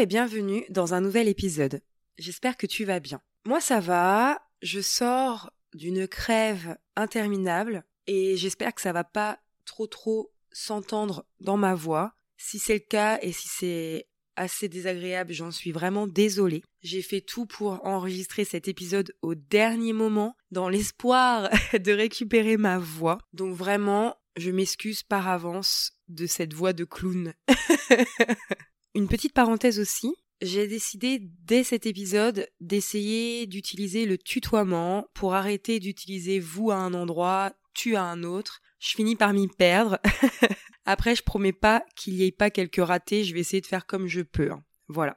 Et bienvenue dans un nouvel épisode. J'espère que tu vas bien. Moi ça va, je sors d'une crève interminable et j'espère que ça va pas trop trop s'entendre dans ma voix. Si c'est le cas et si c'est assez désagréable, j'en suis vraiment désolée. J'ai fait tout pour enregistrer cet épisode au dernier moment dans l'espoir de récupérer ma voix. Donc vraiment, je m'excuse par avance de cette voix de clown. Une petite parenthèse aussi, j'ai décidé dès cet épisode d'essayer d'utiliser le tutoiement pour arrêter d'utiliser vous à un endroit, tu à un autre. Je finis par m'y perdre. Après, je promets pas qu'il y ait pas quelques ratés, je vais essayer de faire comme je peux. Hein. Voilà.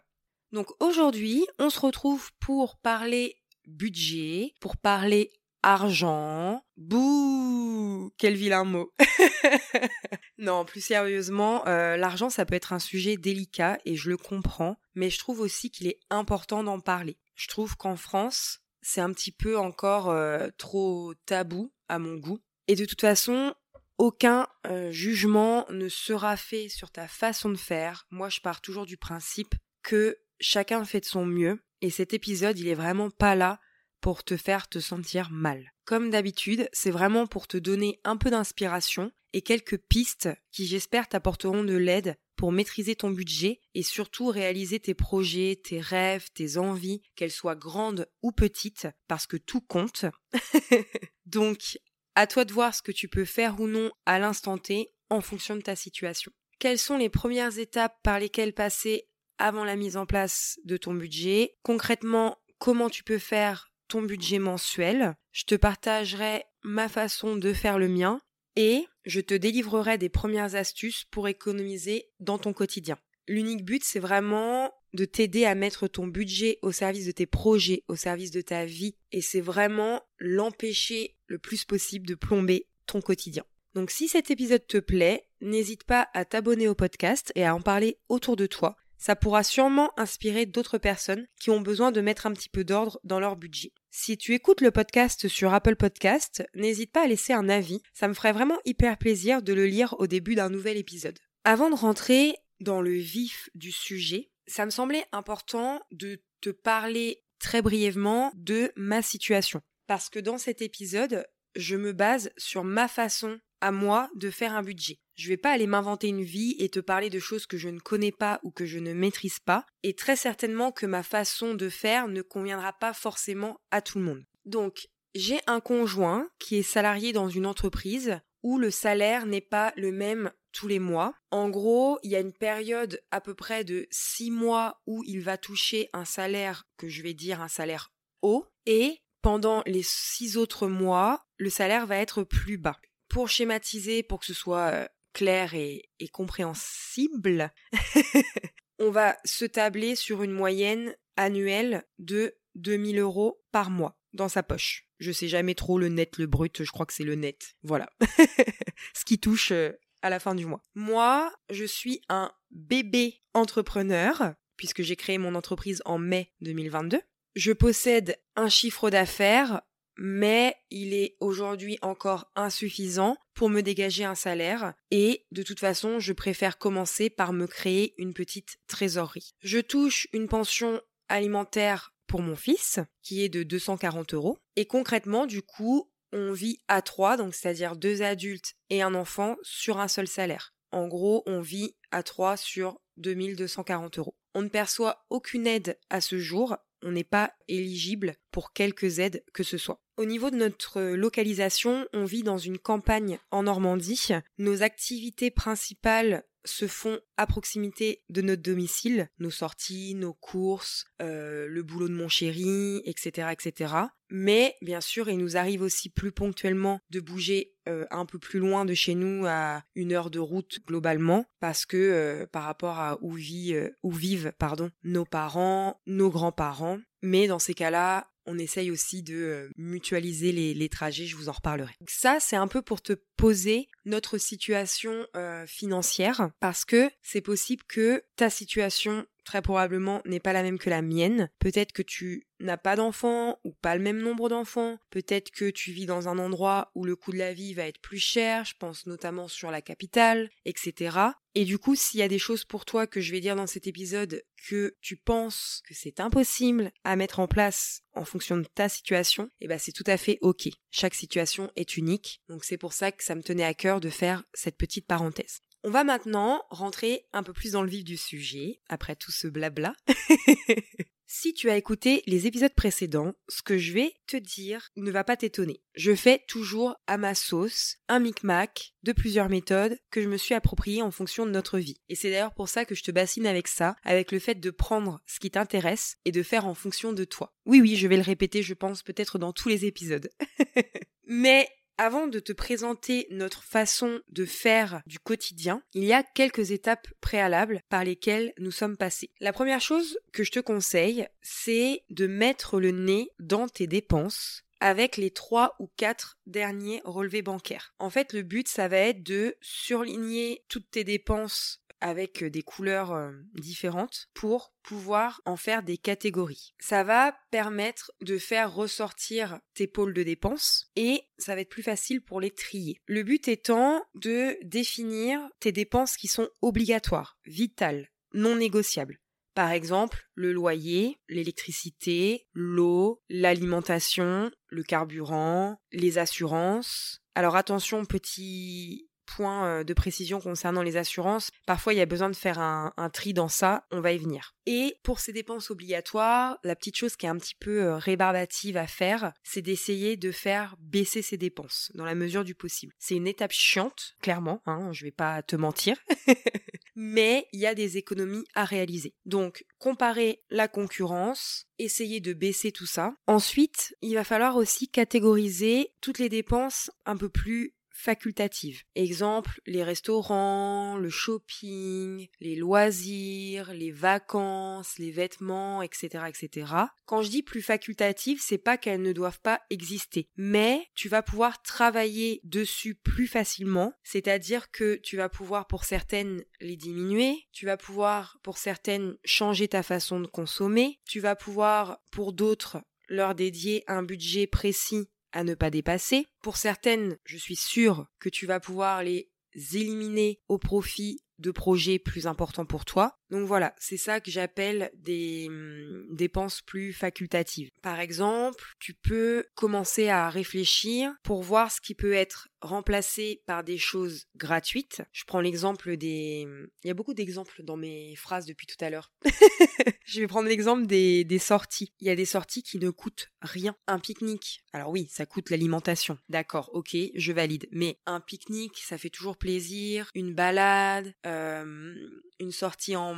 Donc aujourd'hui, on se retrouve pour parler budget, pour parler argent. Bouh Quel vilain mot Non, plus sérieusement, euh, l'argent, ça peut être un sujet délicat et je le comprends, mais je trouve aussi qu'il est important d'en parler. Je trouve qu'en France, c'est un petit peu encore euh, trop tabou à mon goût. Et de toute façon, aucun euh, jugement ne sera fait sur ta façon de faire. Moi, je pars toujours du principe que chacun fait de son mieux. Et cet épisode, il est vraiment pas là pour te faire te sentir mal. Comme d'habitude, c'est vraiment pour te donner un peu d'inspiration et quelques pistes qui j'espère t'apporteront de l'aide pour maîtriser ton budget et surtout réaliser tes projets, tes rêves, tes envies, qu'elles soient grandes ou petites, parce que tout compte. Donc, à toi de voir ce que tu peux faire ou non à l'instant T en fonction de ta situation. Quelles sont les premières étapes par lesquelles passer avant la mise en place de ton budget? Concrètement, comment tu peux faire ton budget mensuel, je te partagerai ma façon de faire le mien et je te délivrerai des premières astuces pour économiser dans ton quotidien. L'unique but, c'est vraiment de t'aider à mettre ton budget au service de tes projets, au service de ta vie, et c'est vraiment l'empêcher le plus possible de plomber ton quotidien. Donc si cet épisode te plaît, n'hésite pas à t'abonner au podcast et à en parler autour de toi ça pourra sûrement inspirer d'autres personnes qui ont besoin de mettre un petit peu d'ordre dans leur budget. Si tu écoutes le podcast sur Apple Podcast, n'hésite pas à laisser un avis, ça me ferait vraiment hyper plaisir de le lire au début d'un nouvel épisode. Avant de rentrer dans le vif du sujet, ça me semblait important de te parler très brièvement de ma situation. Parce que dans cet épisode, je me base sur ma façon à moi de faire un budget. Je vais pas aller m'inventer une vie et te parler de choses que je ne connais pas ou que je ne maîtrise pas, et très certainement que ma façon de faire ne conviendra pas forcément à tout le monde. Donc, j'ai un conjoint qui est salarié dans une entreprise où le salaire n'est pas le même tous les mois. En gros, il y a une période à peu près de six mois où il va toucher un salaire que je vais dire un salaire haut, et pendant les six autres mois, le salaire va être plus bas. Pour schématiser, pour que ce soit euh, clair et, compréhensible, on va se tabler sur une moyenne annuelle de 2000 euros par mois dans sa poche. Je sais jamais trop le net, le brut, je crois que c'est le net. Voilà. Ce qui touche euh, à la fin du mois. Moi, je suis un bébé entrepreneur, puisque j'ai créé mon entreprise en mai 2022. Je possède un chiffre d'affaires mais il est aujourd'hui encore insuffisant pour me dégager un salaire et de toute façon je préfère commencer par me créer une petite trésorerie. Je touche une pension alimentaire pour mon fils qui est de 240 euros et concrètement du coup on vit à trois donc c'est-à-dire deux adultes et un enfant sur un seul salaire. En gros on vit à trois sur 2240 euros. On ne perçoit aucune aide à ce jour on n'est pas éligible pour quelques aides que ce soit. Au niveau de notre localisation, on vit dans une campagne en Normandie. Nos activités principales se font à proximité de notre domicile, nos sorties, nos courses, euh, le boulot de mon chéri, etc., etc. Mais bien sûr, il nous arrive aussi plus ponctuellement de bouger euh, un peu plus loin de chez nous à une heure de route globalement, parce que euh, par rapport à où, vit, où vivent pardon nos parents, nos grands-parents. Mais dans ces cas-là, on essaye aussi de euh, mutualiser les, trajets, je vous en reparlerai. ça, c'est un peu pour te poser notre situation euh, financière, parce que c'est possible que ta situation très probablement n'est pas la même que la mienne. Peut-être que tu n'as pas d'enfants ou pas le même nombre d'enfants. Peut-être que tu vis dans un endroit où le coût de la vie va être plus cher, je pense notamment sur la capitale, etc. Et du coup, s'il y a des choses pour toi que je vais dire dans cet épisode que tu penses que c'est impossible à mettre en place en fonction de ta situation, eh ben c'est tout à fait ok. Chaque situation est unique, donc c'est pour ça que ça me tenait à cœur de faire cette petite parenthèse. On va maintenant rentrer un peu plus dans le vif du sujet, après tout ce blabla. si tu as écouté les épisodes précédents, ce que je vais te dire ne va pas t'étonner. Je fais toujours à ma sauce un micmac de plusieurs méthodes que je me suis appropriées en fonction de notre vie. Et c'est d'ailleurs pour ça que je te bassine avec ça, avec le fait de prendre ce qui t'intéresse et de faire en fonction de toi. Oui, oui, je vais le répéter, je pense, peut-être dans tous les épisodes. Mais avant de te présenter notre façon de faire du quotidien, il y a quelques étapes préalables par lesquelles nous sommes passés. La première chose que je te conseille, c'est de mettre le nez dans tes dépenses avec les trois ou quatre derniers relevés bancaires. En fait, le but, ça va être de surligner toutes tes dépenses avec des couleurs différentes pour pouvoir en faire des catégories. Ça va permettre de faire ressortir tes pôles de dépenses et ça va être plus facile pour les trier. Le but étant de définir tes dépenses qui sont obligatoires, vitales, non négociables. Par exemple, le loyer, l'électricité, l'eau, l'alimentation, le carburant, les assurances. Alors attention, petit point euh, de précision concernant les assurances. Parfois, il y a besoin de faire un, tri dans ça, on va y venir. Et pour ces dépenses obligatoires, la petite chose qui est un petit peu euh, rébarbative à faire, c'est d'essayer de faire baisser ses dépenses dans la mesure du possible. C'est une étape chiante, clairement, hein, je vais pas te mentir. mais il y a des économies à réaliser. Donc, comparer la concurrence, essayer de baisser tout ça. Ensuite, il va falloir aussi catégoriser toutes les dépenses un peu plus facultative. Exemple, les restaurants, le shopping, les loisirs, les vacances, les vêtements, etc., etc. Quand je dis plus facultative, c'est pas qu'elles ne doivent pas exister, mais tu vas pouvoir travailler dessus plus facilement, c'est-à-dire que tu vas pouvoir pour certaines les diminuer, tu vas pouvoir pour certaines changer ta façon de consommer, tu vas pouvoir pour d'autres leur dédier un budget précis à ne pas dépasser. Pour certaines, je suis sûre que tu vas pouvoir les éliminer au profit de projets plus importants pour toi. Donc voilà, c'est ça que j'appelle des hum, dépenses plus facultatives. Par exemple, tu peux commencer à réfléchir pour voir ce qui peut être remplacé par des choses gratuites. Je prends l'exemple des... Hum, il y a beaucoup d'exemples dans mes phrases depuis tout à l'heure. je vais prendre l'exemple des, sorties. Il y a des sorties qui ne coûtent rien. Un pique-nique. Alors oui, ça coûte l'alimentation. D'accord, ok, je valide. Mais un pique-nique, ça fait toujours plaisir. Une balade, euh, une sortie en,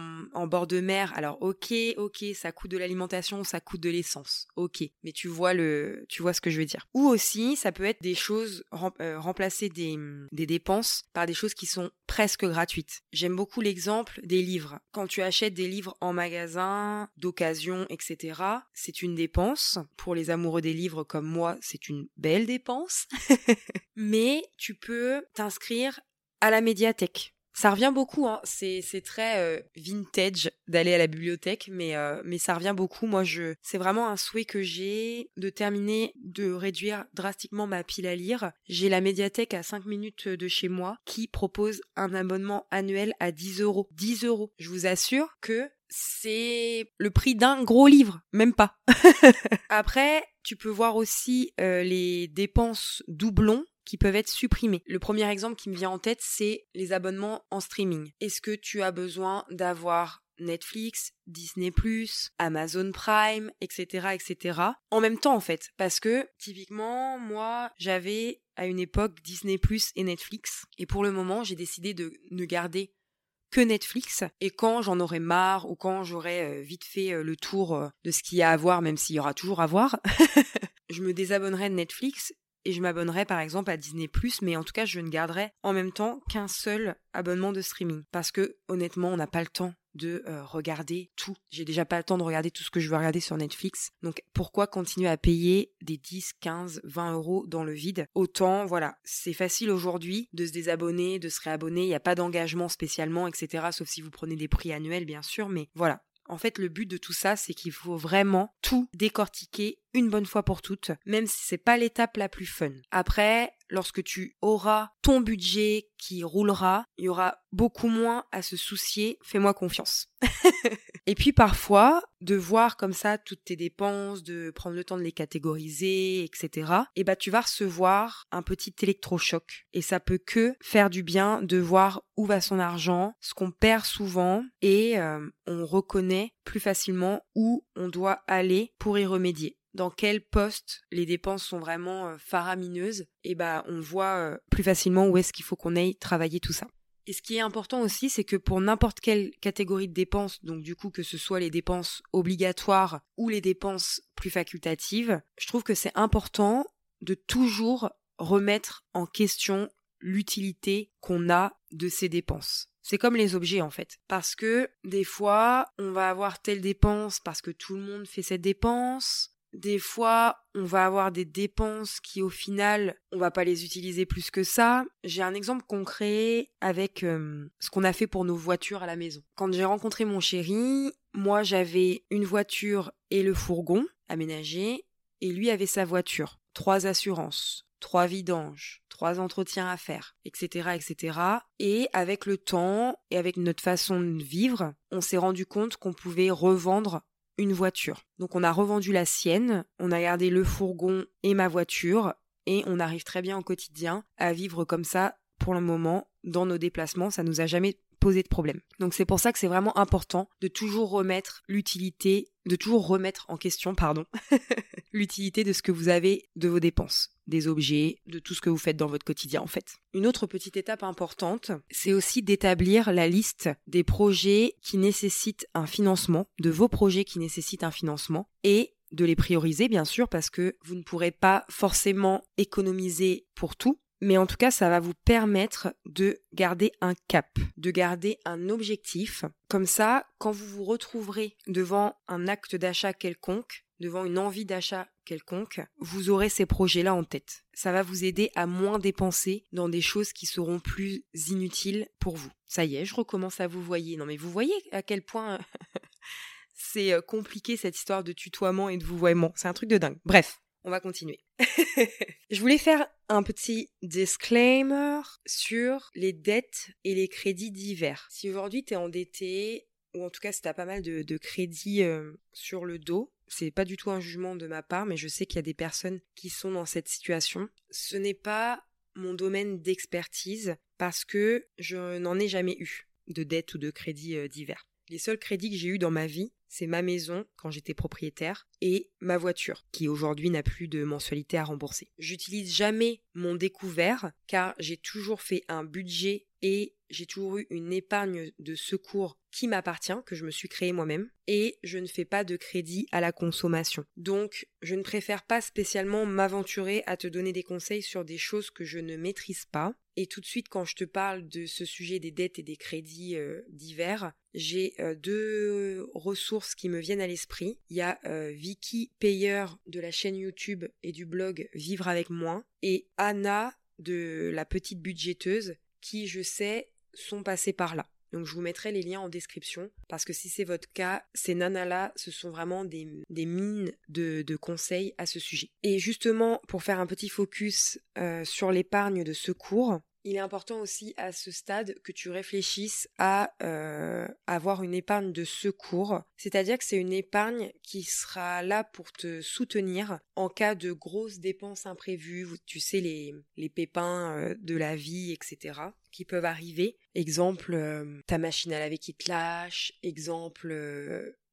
bord de mer, alors ok, ok, ça coûte de l'alimentation, ça coûte de l'essence, ok, mais tu vois le, tu vois ce que je veux dire. Ou aussi, ça peut être des choses euh, remplacer des, des dépenses par des choses qui sont presque gratuites. J'aime beaucoup l'exemple des livres. Quand tu achètes des livres en magasin, d'occasion, etc., c'est une dépense. Pour les amoureux des livres comme moi, c'est une belle dépense. mais tu peux t'inscrire à la médiathèque ça revient beaucoup, hein. c'est très euh, vintage d'aller à la bibliothèque, mais euh, mais ça revient beaucoup. Moi, je c'est vraiment un souhait que j'ai de terminer, de réduire drastiquement ma pile à lire. J'ai la médiathèque à 5 minutes de chez moi qui propose un abonnement annuel à 10 euros. 10 euros. Je vous assure que c'est le prix d'un gros livre, même pas. Après, tu peux voir aussi euh, les dépenses doublons qui peuvent être supprimés. Le premier exemple qui me vient en tête, c'est les abonnements en streaming. Est-ce que tu as besoin d'avoir Netflix, Disney+, Amazon Prime, etc., etc. En même temps, en fait. Parce que, typiquement, moi, j'avais à une époque Disney+, et Netflix. Et pour le moment, j'ai décidé de ne garder que Netflix. Et quand j'en aurai marre ou quand j'aurai euh, vite fait euh, le tour euh, de ce qu'il y a à voir, même s'il y aura toujours à voir, je me désabonnerai de Netflix et je m'abonnerai par exemple à Disney ⁇ mais en tout cas je ne garderai en même temps qu'un seul abonnement de streaming. Parce que honnêtement on n'a pas le temps de euh, regarder tout. J'ai déjà pas le temps de regarder tout ce que je veux regarder sur Netflix. Donc pourquoi continuer à payer des 10, 15, 20 euros dans le vide? Autant, voilà, c'est facile aujourd'hui de se désabonner, de se réabonner, il n'y a pas d'engagement spécialement, etc. Sauf si vous prenez des prix annuels bien sûr, mais voilà, En fait, le but de tout ça, c'est qu'il faut vraiment tout décortiquer une bonne fois pour toutes, même si c'est pas l'étape la plus fun. Après, lorsque tu auras ton budget qui roulera, il y aura beaucoup moins à se soucier, fais-moi confiance. et puis parfois, de voir comme ça toutes tes dépenses, de prendre le temps de les catégoriser, etc., et bah tu vas recevoir un petit électrochoc. Et ça peut que faire du bien de voir où va son argent, ce qu'on perd souvent, et euh, on reconnaît plus facilement où on doit aller pour y remédier dans quel poste les dépenses sont vraiment euh, faramineuses, et bah on voit euh, plus facilement où est-ce qu'il faut qu'on aille travailler tout ça. Et ce qui est important aussi, c'est que pour n'importe quelle catégorie de dépenses, donc du coup que ce soit les dépenses obligatoires ou les dépenses plus facultatives, je trouve que c'est important de toujours remettre en question l'utilité qu'on a de ces dépenses. C'est comme les objets en fait. Parce que des fois, on va avoir telle dépense parce que tout le monde fait cette dépense, des fois, on va avoir des dépenses qui, au final, on va pas les utiliser plus que ça. J'ai un exemple concret avec euh, ce qu'on a fait pour nos voitures à la maison. Quand j'ai rencontré mon chéri, moi j'avais une voiture et le fourgon aménagé, et lui avait sa voiture. Trois assurances, trois vidanges, trois entretiens à faire, etc., etc. Et avec le temps et avec notre façon de vivre, on s'est rendu compte qu'on pouvait revendre une voiture. Donc on a revendu la sienne, on a gardé le fourgon et ma voiture, et on arrive très bien au quotidien à vivre comme ça pour le moment dans nos déplacements, ça nous a jamais de problème. Donc c'est pour ça que c'est vraiment important de toujours remettre l'utilité, de toujours remettre en question, pardon, l'utilité de ce que vous avez de vos dépenses des objets, de tout ce que vous faites dans votre quotidien en fait. Une autre petite étape importante, c'est aussi d'établir la liste des projets qui nécessitent un financement, de vos projets qui nécessitent un financement, et de les prioriser bien sûr parce que vous ne pourrez pas forcément économiser pour tout, mais en tout cas, ça va vous permettre de garder un cap, de garder un objectif. Comme ça, quand vous vous retrouverez devant un acte d'achat quelconque, devant une envie d'achat quelconque, vous aurez ces projets-là en tête. Ça va vous aider à moins dépenser dans des choses qui seront plus inutiles pour vous. Ça y est, je recommence à vous voyer. Non mais vous voyez à quel point c'est euh, compliqué cette histoire de tutoiement et de vouvoiement. C'est un truc de dingue. Bref, on va continuer. je voulais faire un petit disclaimer sur les dettes et les crédits divers. Si aujourd'hui tu es endetté, ou en tout cas si tu as pas mal de, crédits euh, sur le dos, c'est pas du tout un jugement de ma part, mais je sais qu'il y a des personnes qui sont dans cette situation. Ce n'est pas mon domaine d'expertise parce que je n'en ai jamais eu de dette ou de crédit euh, divers. Les seuls crédits que j'ai eus dans ma vie, c'est ma maison quand j'étais propriétaire et ma voiture qui aujourd'hui n'a plus de mensualité à rembourser. J'utilise jamais mon découvert car j'ai toujours fait un budget et j'ai toujours eu une épargne de secours qui m'appartient, que je me suis créée moi-même, et je ne fais pas de crédit à la consommation. Donc, je ne préfère pas spécialement m'aventurer à te donner des conseils sur des choses que je ne maîtrise pas. Et tout de suite, quand je te parle de ce sujet des dettes et des crédits euh, divers, j'ai euh, deux ressources qui me viennent à l'esprit. Il y a euh, Vicky Payer de la chaîne YouTube et du blog Vivre avec moi, et Anna de la petite budgéteuse qui, je sais, sont passées par là. Donc je vous mettrai les liens en description parce que si c'est votre cas, ces nanas-là, ce sont vraiment des, mines de, conseils à ce sujet. Et justement, pour faire un petit focus euh, sur l'épargne de secours, il est important aussi à ce stade que tu réfléchisses à euh, avoir une épargne de secours, c'est-à-dire que c'est une épargne qui sera là pour te soutenir en cas de grosses dépenses imprévues, tu sais les, les pépins euh, de la vie, etc qui peuvent arriver. Exemple, euh, ta machine à laver qui te lâche, exemple,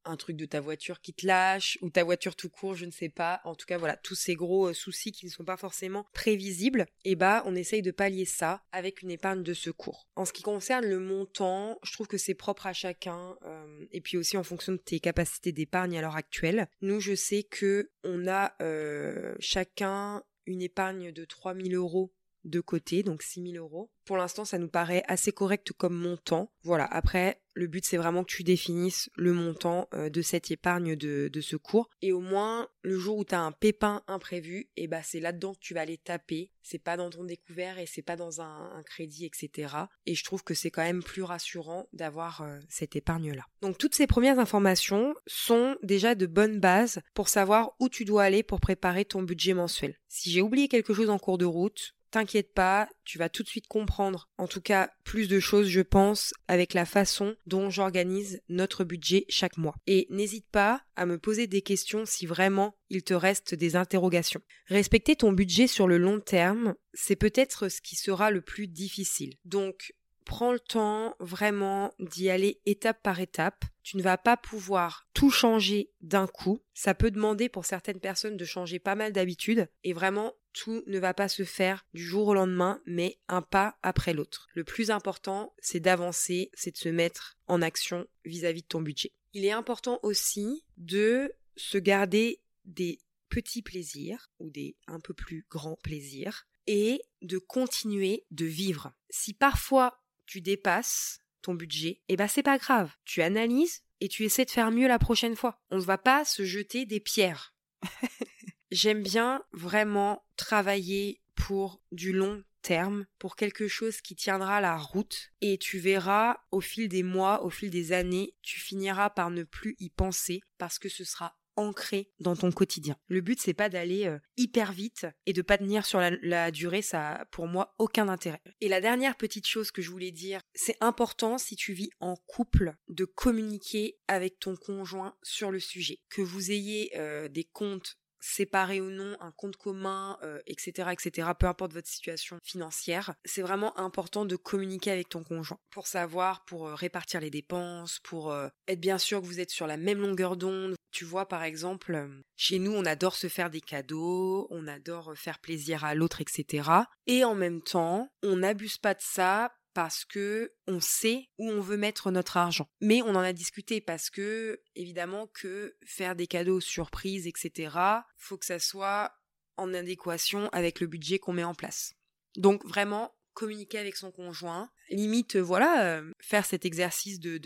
un truc de ta voiture qui te lâche ou ta voiture tout court, je ne sais pas. En tout cas, voilà, tous ces gros euh, soucis qui ne sont pas forcément prévisibles, et eh bah on essaye de pallier ça avec une épargne de secours. En ce qui concerne le montant, je trouve que c'est propre à chacun euh, et puis aussi en fonction de tes capacités d'épargne à l'heure actuelle. Nous, je sais que on a euh, chacun une épargne de 3000 euros de côté, donc 6 000 euros. Pour l'instant, ça nous paraît assez correct comme montant. Voilà, après, le but, c'est vraiment que tu définisses le montant euh, de cette épargne de, secours. Et au moins, le jour où tu as un pépin imprévu, et eh ben, c'est là-dedans que tu vas aller taper. C'est pas dans ton découvert et c'est pas dans un, crédit, etc. Et je trouve que c'est quand même plus rassurant d'avoir euh, cette épargne-là. Donc, toutes ces premières informations sont déjà de bonnes bases pour savoir où tu dois aller pour préparer ton budget mensuel. Si j'ai oublié quelque chose en cours de route, T'inquiète pas, tu vas tout de suite comprendre, en tout cas plus de choses je pense, avec la façon dont j'organise notre budget chaque mois. Et n'hésite pas à me poser des questions si vraiment il te reste des interrogations. Respecter ton budget sur le long terme, c'est peut-être ce qui sera le plus difficile. Donc prends le temps vraiment d'y aller étape par étape. Tu ne vas pas pouvoir tout changer d'un coup. Ça peut demander pour certaines personnes de changer pas mal d'habitudes et vraiment tout ne va pas se faire du jour au lendemain, mais un pas après l'autre. Le plus important, c'est d'avancer, c'est de se mettre en action vis-à-vis de ton budget. Il est important aussi de se garder des petits plaisirs ou des un peu plus grands plaisirs et de continuer de vivre. Si parfois tu dépasses ton budget, eh ben c'est pas grave. Tu analyses et tu essaies de faire mieux la prochaine fois. On ne va pas se jeter des pierres. J'aime bien vraiment travailler pour du long terme, pour quelque chose qui tiendra la route, et tu verras au fil des mois, au fil des années, tu finiras par ne plus y penser parce que ce sera ancré dans ton quotidien. Le but c'est pas d'aller euh, hyper vite et de pas tenir sur la, durée, ça a pour moi aucun intérêt. Et la dernière petite chose que je voulais dire, c'est important si tu vis en couple de communiquer avec ton conjoint sur le sujet. Que vous ayez euh, des comptes séparer ou non, un compte commun, etc., euh, etc., peu importe votre situation financière, c'est vraiment important de communiquer avec ton conjoint pour savoir, pour répartir les dépenses, pour être bien sûr que vous êtes sur la même longueur d'onde. Tu vois, par exemple, chez nous, on adore se faire des cadeaux, on adore faire plaisir à l'autre, etc. Et en même temps, on n'abuse pas de ça parce que on sait où on veut mettre notre argent. Mais on en a discuté parce que évidemment que faire des cadeaux surprises, etc. Faut que ça soit en adéquation avec le budget qu'on met en place. Donc vraiment communiquer avec son conjoint, limite voilà euh, faire cet exercice de,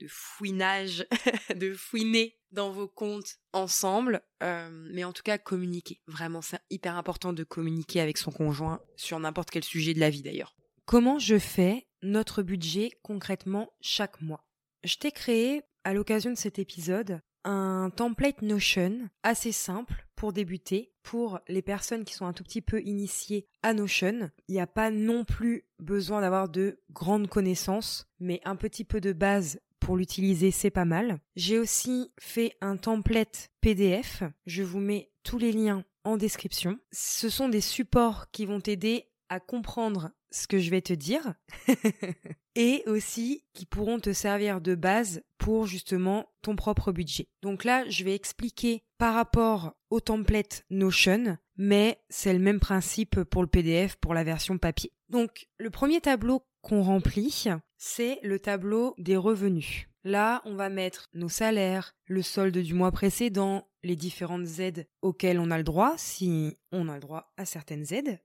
de fouinage, de fouiner dans vos comptes ensemble, euh, mais en tout cas communiquer. Vraiment, c'est hyper important de communiquer avec son conjoint sur n'importe quel sujet de la vie d'ailleurs. Comment je fais notre budget concrètement chaque mois? Je t'ai créé, à l'occasion de cet épisode, un template Notion assez simple pour débuter, pour les personnes qui sont un tout petit peu initiées à Notion. Il n'y a pas non plus besoin d'avoir de grandes connaissances, mais un petit peu de base pour l'utiliser, c'est pas mal. J'ai aussi fait un template PDF. Je vous mets tous les liens en description. Ce sont des supports qui vont t'aider à comprendre ce que je vais te dire et aussi qui pourront te servir de base pour justement ton propre budget. Donc là, je vais expliquer par rapport au template Notion, mais c'est le même principe pour le PDF, pour la version papier. Donc le premier tableau qu'on remplit, c'est le tableau des revenus. Là, on va mettre nos salaires, le solde du mois précédent, les différentes aides auxquelles on a le droit, si on a le droit à certaines aides,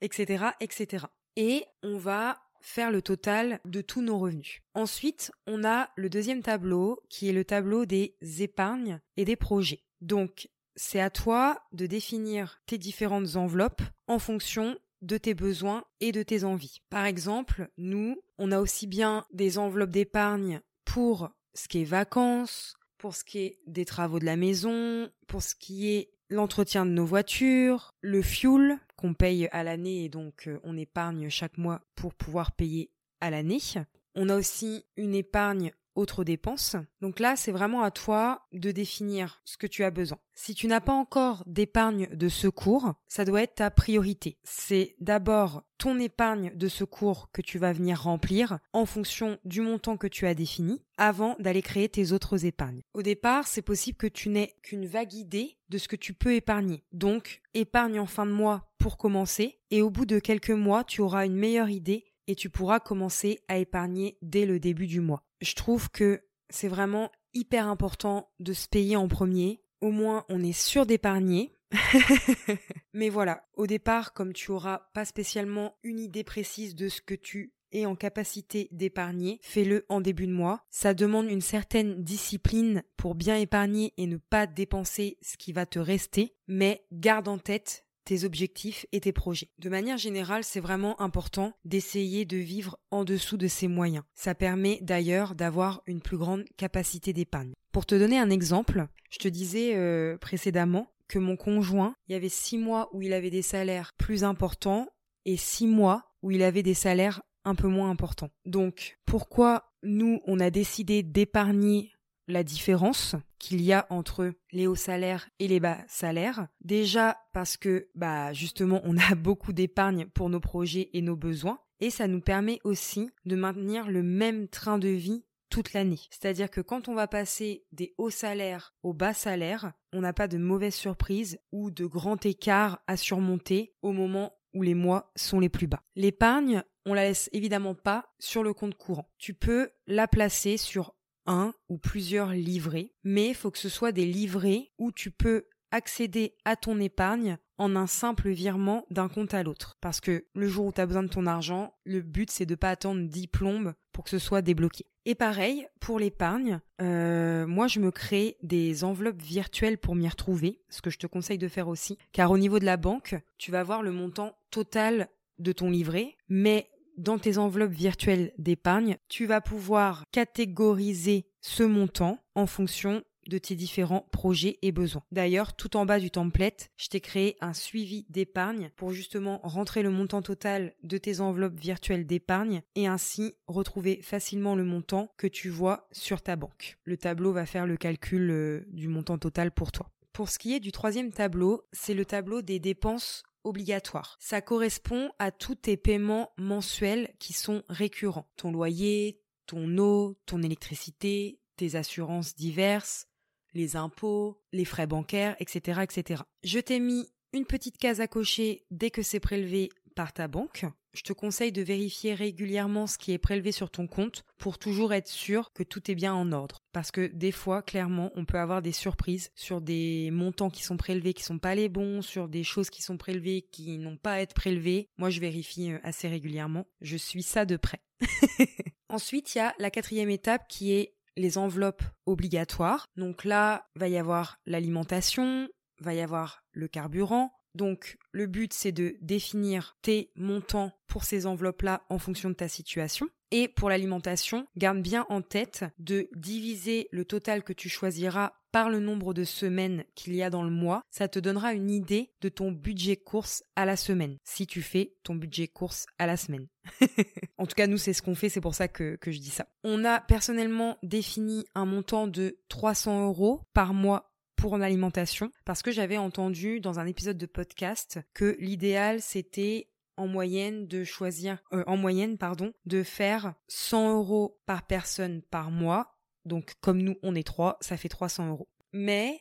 etc., etc. Et on va faire le total de tous nos revenus. Ensuite, on a le deuxième tableau qui est le tableau des épargnes et des projets. Donc, c'est à toi de définir tes différentes enveloppes en fonction de tes besoins et de tes envies. Par exemple, nous, on a aussi bien des enveloppes d'épargne pour ce qui est vacances, pour ce qui est des travaux de la maison, pour ce qui est l'entretien de nos voitures, le fuel qu'on paye à l'année et donc euh, on épargne chaque mois pour pouvoir payer à l'année. On a aussi une épargne autres dépenses. Donc là, c'est vraiment à toi de définir ce que tu as besoin. Si tu n'as pas encore d'épargne de secours, ça doit être ta priorité. C'est d'abord ton épargne de secours que tu vas venir remplir en fonction du montant que tu as défini avant d'aller créer tes autres épargnes. Au départ, c'est possible que tu n'aies qu'une vague idée de ce que tu peux épargner. Donc, épargne en fin de mois pour commencer et au bout de quelques mois, tu auras une meilleure idée et tu pourras commencer à épargner dès le début du mois. Je trouve que c'est vraiment hyper important de se payer en premier. Au moins, on est sûr d'épargner Mais voilà, au départ, comme tu auras pas spécialement une idée précise de ce que tu es en capacité d'épargner, fais-le en début de mois. Ça demande une certaine discipline pour bien épargner et ne pas dépenser ce qui va te rester, mais garde en tête tes objectifs et tes projets. De manière générale, c'est vraiment important d'essayer de vivre en dessous de ses moyens. Ça permet d'ailleurs d'avoir une plus grande capacité d'épargne. Pour te donner un exemple, je te disais euh, précédemment que mon conjoint, il y avait six mois où il avait des salaires plus importants et six mois où il avait des salaires un peu moins importants. Donc, pourquoi nous, on a décidé d'épargner la différence qu'il y a entre les hauts salaires et les bas salaires. Déjà parce que bah justement on a beaucoup d'épargne pour nos projets et nos besoins et ça nous permet aussi de maintenir le même train de vie toute l'année. C'est-à-dire que quand on va passer des hauts salaires aux bas salaires, on n'a pas de mauvaises surprises ou de grands écarts à surmonter au moment où les mois sont les plus bas. L'épargne, on la laisse évidemment pas sur le compte courant. Tu peux la placer sur un ou plusieurs livrets, mais il faut que ce soit des livrets où tu peux accéder à ton épargne en un simple virement d'un compte à l'autre. Parce que le jour où tu as besoin de ton argent, le but c'est de pas attendre 10 plombes pour que ce soit débloqué. Et pareil, pour l'épargne, euh, moi je me crée des enveloppes virtuelles pour m'y retrouver, ce que je te conseille de faire aussi, car au niveau de la banque, tu vas voir le montant total de ton livret, mais dans tes enveloppes virtuelles d'épargne, tu vas pouvoir catégoriser ce montant en fonction de tes différents projets et besoins. D'ailleurs, tout en bas du template, je t'ai créé un suivi d'épargne pour justement rentrer le montant total de tes enveloppes virtuelles d'épargne et ainsi retrouver facilement le montant que tu vois sur ta banque. Le tableau va faire le calcul euh, du montant total pour toi. Pour ce qui est du troisième tableau, c'est le tableau des dépenses obligatoire. Ça correspond à tous tes paiements mensuels qui sont récurrents. Ton loyer, ton eau, ton électricité, tes assurances diverses, les impôts, les frais bancaires, etc., etc. Je t'ai mis une petite case à cocher dès que c'est prélevé par ta banque je te conseille de vérifier régulièrement ce qui est prélevé sur ton compte pour toujours être sûr que tout est bien en ordre. Parce que des fois, clairement, on peut avoir des surprises sur des montants qui sont prélevés qui sont pas les bons, sur des choses qui sont prélevées qui n'ont pas à être prélevées. Moi, je vérifie euh, assez régulièrement. Je suis ça de près. Ensuite, il y a la quatrième étape qui est les enveloppes obligatoires. Donc là, va y avoir l'alimentation, va y avoir le carburant, donc le but c'est de définir tes montants pour ces enveloppes-là en fonction de ta situation. Et pour l'alimentation, garde bien en tête de diviser le total que tu choisiras par le nombre de semaines qu'il y a dans le mois. Ça te donnera une idée de ton budget course à la semaine, si tu fais ton budget course à la semaine. en tout cas, nous, c'est ce qu'on fait, c'est pour ça que, que je dis ça. On a personnellement défini un montant de 300 euros par mois pour l'alimentation parce que j'avais entendu dans un épisode de podcast que l'idéal c'était en moyenne de choisir euh, en moyenne pardon de faire 100 euros par personne par mois donc comme nous on est trois ça fait 300 euros mais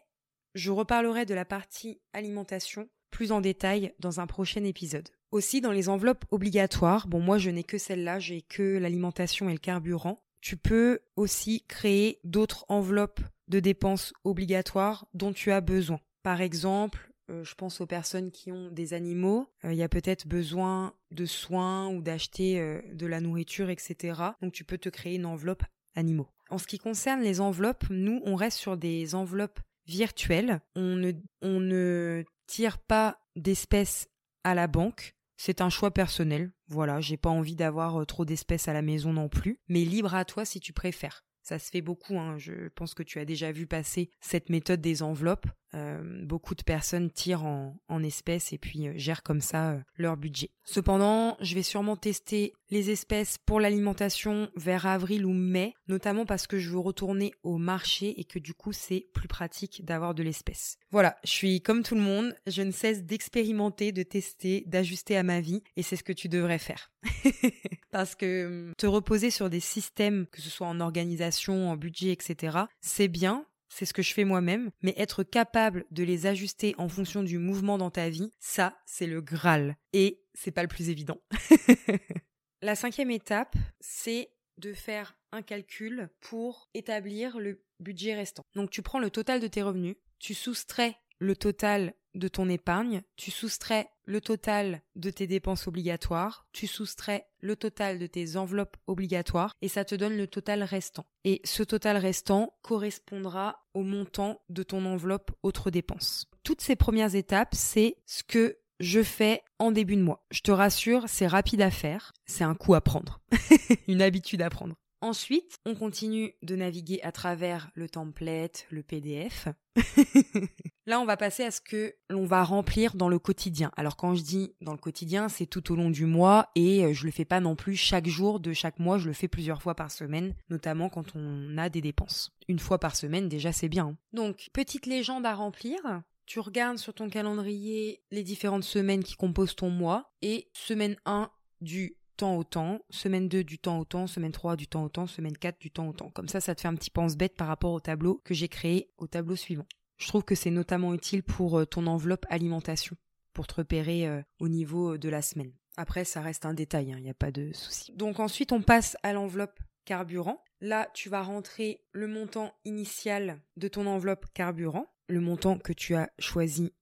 je reparlerai de la partie alimentation plus en détail dans un prochain épisode. Aussi dans les enveloppes obligatoires, bon moi je n'ai que celle-là, j'ai que l'alimentation et le carburant. Tu peux aussi créer d'autres enveloppes de dépenses obligatoires dont tu as besoin. Par exemple, euh, je pense aux personnes qui ont des animaux, euh, il y a peut-être besoin de soins ou d'acheter euh, de la nourriture, etc. Donc tu peux te créer une enveloppe animaux. En ce qui concerne les enveloppes, nous, on reste sur des enveloppes virtuelles. On ne, on ne tire pas d'espèces à la banque. C'est un choix personnel. Voilà, j'ai pas envie d'avoir trop d'espèces à la maison non plus. Mais libre à toi si tu préfères. Ça se fait beaucoup, hein. je pense que tu as déjà vu passer cette méthode des enveloppes. Euh, beaucoup de personnes tirent en, en espèces et puis euh, gèrent comme ça euh, leur budget. Cependant, je vais sûrement tester les espèces pour l'alimentation vers avril ou mai, notamment parce que je veux retourner au marché et que du coup c'est plus pratique d'avoir de l'espèce. Voilà, je suis comme tout le monde, je ne cesse d'expérimenter, de tester, d'ajuster à ma vie et c'est ce que tu devrais faire. parce que hum, te reposer sur des systèmes, que ce soit en organisation, en budget, etc., c'est bien, c'est ce que je fais moi-même, mais être capable de les ajuster en fonction du mouvement dans ta vie, ça, c'est le Graal. Et c'est pas le plus évident. La cinquième étape, c'est de faire un calcul pour établir le budget restant. Donc tu prends le total de tes revenus, tu soustrais le total de ton épargne, tu soustrais le total de tes dépenses obligatoires, tu soustrais le total de tes enveloppes obligatoires et ça te donne le total restant. Et ce total restant correspondra au montant de ton enveloppe autres dépenses. Toutes ces premières étapes, c'est ce que je fais en début de mois. Je te rassure, c'est rapide à faire, c'est un coup à prendre, une habitude à prendre. Ensuite, on continue de naviguer à travers le template, le PDF. Là, on va passer à ce que l'on va remplir dans le quotidien. Alors quand je dis dans le quotidien, c'est tout au long du mois et euh, je le fais pas non plus chaque jour de chaque mois, je le fais plusieurs fois par semaine, notamment quand on a des dépenses. Une fois par semaine, déjà c'est bien. Hein. Donc, petite légende à remplir. Tu regardes sur ton calendrier les différentes semaines qui composent ton mois et semaine 1 du temps au temps, semaine 2 du temps au temps, semaine 3 du temps au temps, semaine 4 du temps au temps. Comme ça, ça te fait un petit pense-bête par rapport au tableau que j'ai créé au tableau suivant. Je trouve que c'est notamment utile pour euh, ton enveloppe alimentation, pour te repérer euh, au niveau de la semaine. Après, ça reste un détail, il hein, n'y a pas de souci. Donc ensuite, on passe à l'enveloppe carburant. Là, tu vas rentrer le montant initial de ton enveloppe carburant, le montant que tu as choisi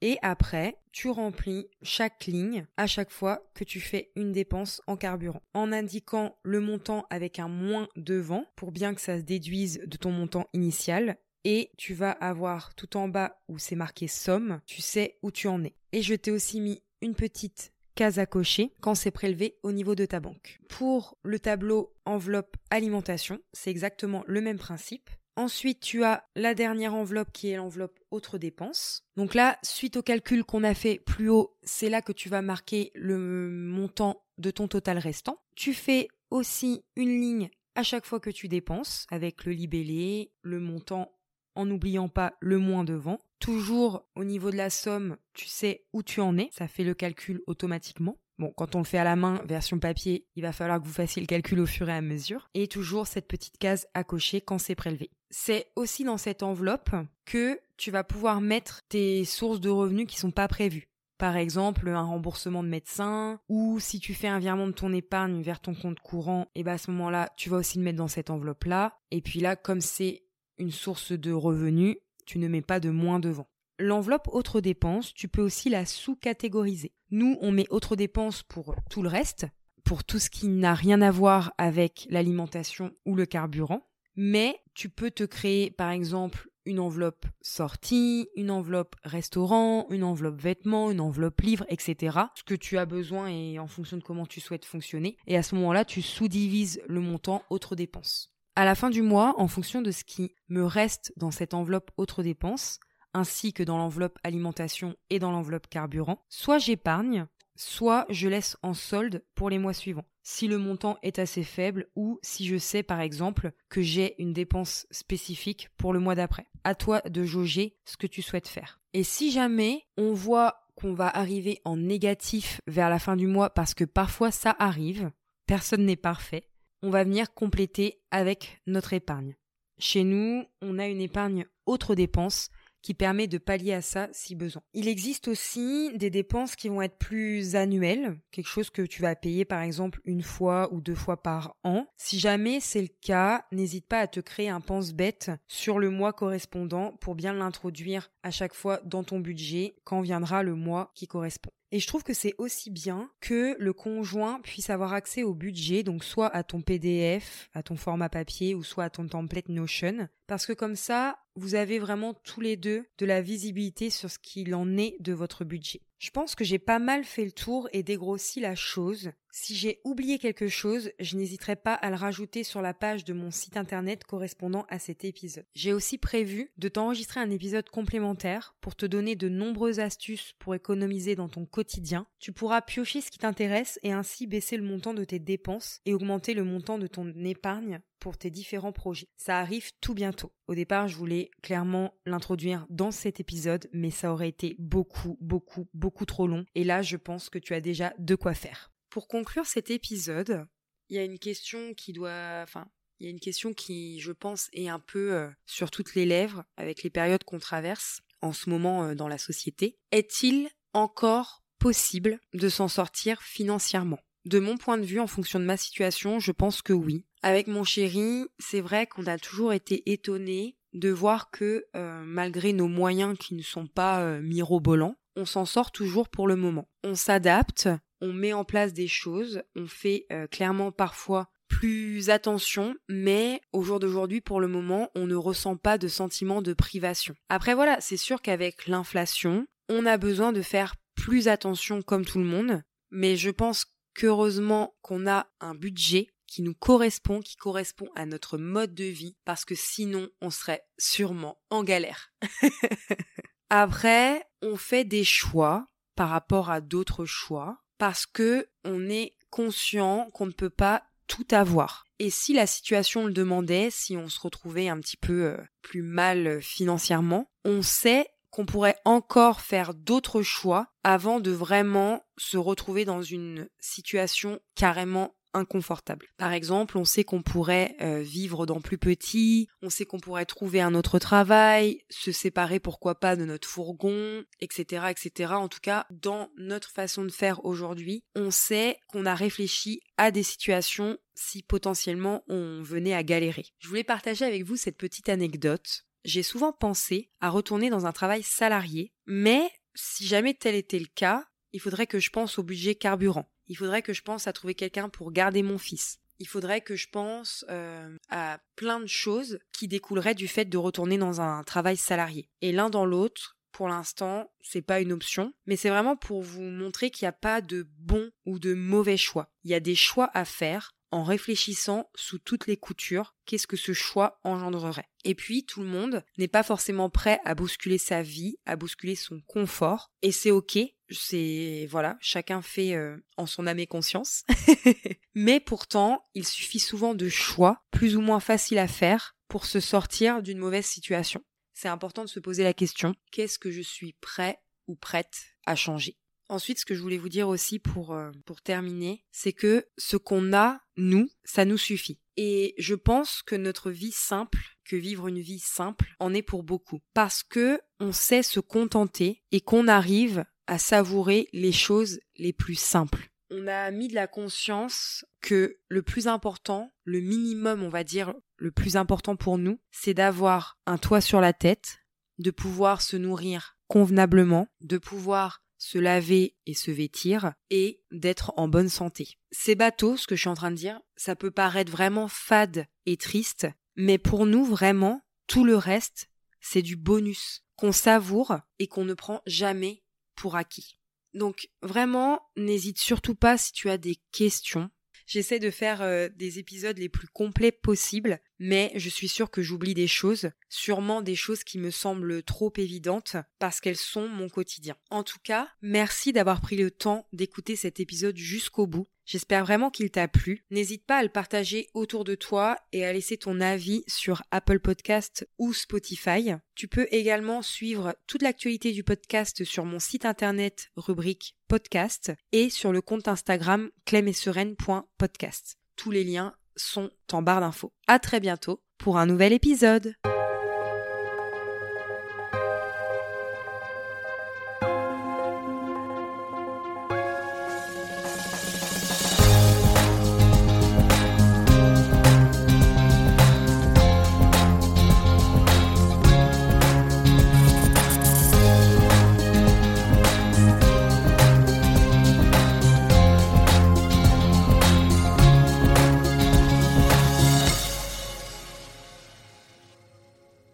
et après tu remplis chaque ligne à chaque fois que tu fais une dépense en carburant en indiquant le montant avec un moins devant pour bien que ça se déduise de ton montant initial et tu vas avoir tout en bas où c'est marqué somme, tu sais où tu en es. Et je t'ai aussi mis une petite case à cocher quand c'est prélevé au niveau de ta banque. Pour le tableau enveloppe alimentation, c'est exactement le même principe. Ensuite, tu as la dernière enveloppe qui est l'enveloppe autres dépenses. Donc là, suite au calcul qu'on a fait plus haut, c'est là que tu vas marquer le montant de ton total restant. Tu fais aussi une ligne à chaque fois que tu dépenses avec le libellé, le montant en n'oubliant pas le moins devant. Toujours au niveau de la somme, tu sais où tu en es, ça fait le calcul automatiquement. Bon, quand on le fait à la main, version papier, il va falloir que vous fassiez le calcul au fur et à mesure. Et toujours cette petite case à cocher quand c'est prélevé. C'est aussi dans cette enveloppe que tu vas pouvoir mettre tes sources de revenus qui sont pas prévues. Par exemple, un remboursement de médecin, ou si tu fais un virement de ton épargne vers ton compte courant, et ben à ce moment-là, tu vas aussi le mettre dans cette enveloppe-là. Et puis là, comme c'est une source de revenus, tu ne mets pas de moins devant. L'enveloppe autres dépenses, tu peux aussi la sous-catégoriser. Nous, on met autres dépenses pour tout le reste, pour tout ce qui n'a rien à voir avec l'alimentation ou le carburant. Mais tu peux te créer, par exemple, une enveloppe sortie, une enveloppe restaurant, une enveloppe vêtements, une enveloppe livre, etc. Ce que tu as besoin et en fonction de comment tu souhaites fonctionner. Et à ce moment-là, tu sous-divises le montant autres dépenses. À la fin du mois, en fonction de ce qui me reste dans cette enveloppe autres dépenses, ainsi que dans l'enveloppe alimentation et dans l'enveloppe carburant, soit j'épargne, soit je laisse en solde pour les mois suivants. Si le montant est assez faible ou si je sais par exemple que j'ai une dépense spécifique pour le mois d'après. À toi de jauger ce que tu souhaites faire. Et si jamais on voit qu'on va arriver en négatif vers la fin du mois parce que parfois ça arrive, personne n'est parfait, on va venir compléter avec notre épargne. Chez nous, on a une épargne autre dépenses qui permet de pallier à ça si besoin. Il existe aussi des dépenses qui vont être plus annuelles, quelque chose que tu vas payer par exemple une fois ou deux fois par an. Si jamais c'est le cas, n'hésite pas à te créer un pense-bête sur le mois correspondant pour bien l'introduire à chaque fois dans ton budget quand viendra le mois qui correspond. Et je trouve que c'est aussi bien que le conjoint puisse avoir accès au budget, donc soit à ton PDF, à ton format papier ou soit à ton template Notion, parce que comme ça, vous avez vraiment tous les deux de la visibilité sur ce qu'il en est de votre budget. Je pense que j'ai pas mal fait le tour et dégrossi la chose. Si j'ai oublié quelque chose, je n'hésiterai pas à le rajouter sur la page de mon site internet correspondant à cet épisode. J'ai aussi prévu de t'enregistrer un épisode complémentaire pour te donner de nombreuses astuces pour économiser dans ton quotidien. Tu pourras piocher ce qui t'intéresse et ainsi baisser le montant de tes dépenses et augmenter le montant de ton épargne pour tes différents projets. Ça arrive tout bientôt. Au départ, je voulais clairement l'introduire dans cet épisode, mais ça aurait été beaucoup, beaucoup, beaucoup trop long. Et là, je pense que tu as déjà de quoi faire. Pour conclure cet épisode, il y a une question qui doit, enfin, il y a une question qui, je pense, est un peu euh, sur toutes les lèvres avec les périodes qu'on traverse en ce moment euh, dans la société. Est-il encore possible de s'en sortir financièrement? De mon point de vue, en fonction de ma situation, je pense que oui. Avec mon chéri, c'est vrai qu'on a toujours été étonnés de voir que euh, malgré nos moyens qui ne sont pas euh, mirobolants, on s'en sort toujours pour le moment. On s'adapte, on met en place des choses, on fait euh, clairement parfois plus attention, mais au jour d'aujourd'hui, pour le moment, on ne ressent pas de sentiment de privation. Après voilà, c'est sûr qu'avec l'inflation, on a besoin de faire plus attention comme tout le monde, mais je pense qu'heureusement qu'on a un budget qui nous correspond, qui correspond à notre mode de vie, parce que sinon on serait sûrement en galère. Après, on fait des choix par rapport à d'autres choix, parce que on est conscient qu'on ne peut pas tout avoir. Et si la situation le demandait, si on se retrouvait un petit peu euh, plus mal euh, financièrement, on sait qu'on pourrait encore faire d'autres choix avant de vraiment se retrouver dans une situation carrément inconfortable. Par exemple, on sait qu'on pourrait euh, vivre dans plus petit, on sait qu'on pourrait trouver un autre travail, se séparer pourquoi pas de notre fourgon, etc., etc. En tout cas, dans notre façon de faire aujourd'hui, on sait qu'on a réfléchi à des situations si potentiellement on venait à galérer. Je voulais partager avec vous cette petite anecdote. J'ai souvent pensé à retourner dans un travail salarié, mais si jamais tel était le cas, il faudrait que je pense au budget carburant il faudrait que je pense à trouver quelqu'un pour garder mon fils. Il faudrait que je pense euh, à plein de choses qui découleraient du fait de retourner dans un travail salarié. Et l'un dans l'autre, pour l'instant, c'est pas une option, mais c'est vraiment pour vous montrer qu'il n'y a pas de bon ou de mauvais choix. Il y a des choix à faire en réfléchissant sous toutes les coutures qu'est-ce que ce choix engendrerait. Et puis tout le monde n'est pas forcément prêt à bousculer sa vie, à bousculer son confort, et c'est ok. C'est voilà, chacun fait euh, en son âme et conscience. Mais pourtant, il suffit souvent de choix plus ou moins faciles à faire pour se sortir d'une mauvaise situation. C'est important de se poser la question qu'est-ce que je suis prêt ou prête à changer? Ensuite, ce que je voulais vous dire aussi pour, euh, pour terminer, c'est que ce qu'on a, nous, ça nous suffit. Et je pense que notre vie simple, que vivre une vie simple, en est pour beaucoup. Parce que on sait se contenter et qu'on arrive à savourer les choses les plus simples. On a mis de la conscience que le plus important, le minimum, on va dire, le plus important pour nous, c'est d'avoir un toit sur la tête, de pouvoir se nourrir convenablement, de pouvoir se laver et se vêtir et d'être en bonne santé. C'est bateau ce que je suis en train de dire, ça peut paraître vraiment fade et triste, mais pour nous vraiment, tout le reste, c'est du bonus qu'on savoure et qu'on ne prend jamais pour acquis. Donc vraiment, n'hésite surtout pas si tu as des questions J'essaie de faire euh, des épisodes les plus complets possibles, mais je suis sûre que j'oublie des choses, sûrement des choses qui me semblent trop évidentes parce qu'elles sont mon quotidien. En tout cas, merci d'avoir pris le temps d'écouter cet épisode jusqu'au bout. J'espère vraiment qu'il t'a plu. N'hésite pas à le partager autour de toi et à laisser ton avis sur Apple Podcast ou Spotify. Tu peux également suivre toute l'actualité du podcast sur mon site internet rubrique podcast et sur le compte Instagram clemessereine.podcast. Tous les liens sont en barre d'infos. À très bientôt pour un nouvel épisode.